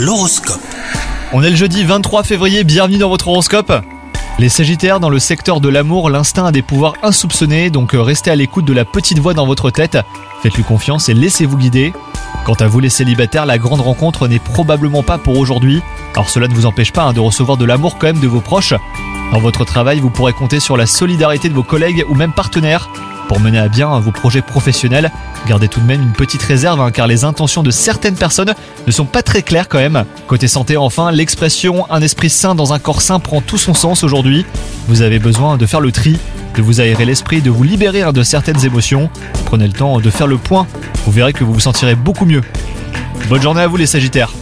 L'horoscope. On est le jeudi 23 février, bienvenue dans votre horoscope. Les Sagittaires, dans le secteur de l'amour, l'instinct a des pouvoirs insoupçonnés, donc euh, restez à l'écoute de la petite voix dans votre tête. Faites-lui confiance et laissez-vous guider. Quant à vous les célibataires, la grande rencontre n'est probablement pas pour aujourd'hui. Alors cela ne vous empêche pas hein, de recevoir de l'amour quand même de vos proches. Dans votre travail, vous pourrez compter sur la solidarité de vos collègues ou même partenaires. Pour mener à bien vos projets professionnels, gardez tout de même une petite réserve hein, car les intentions de certaines personnes ne sont pas très claires quand même. Côté santé enfin, l'expression un esprit sain dans un corps sain prend tout son sens aujourd'hui. Vous avez besoin de faire le tri, de vous aérer l'esprit, de vous libérer hein, de certaines émotions. Prenez le temps de faire le point, vous verrez que vous vous sentirez beaucoup mieux. Bonne journée à vous les Sagittaires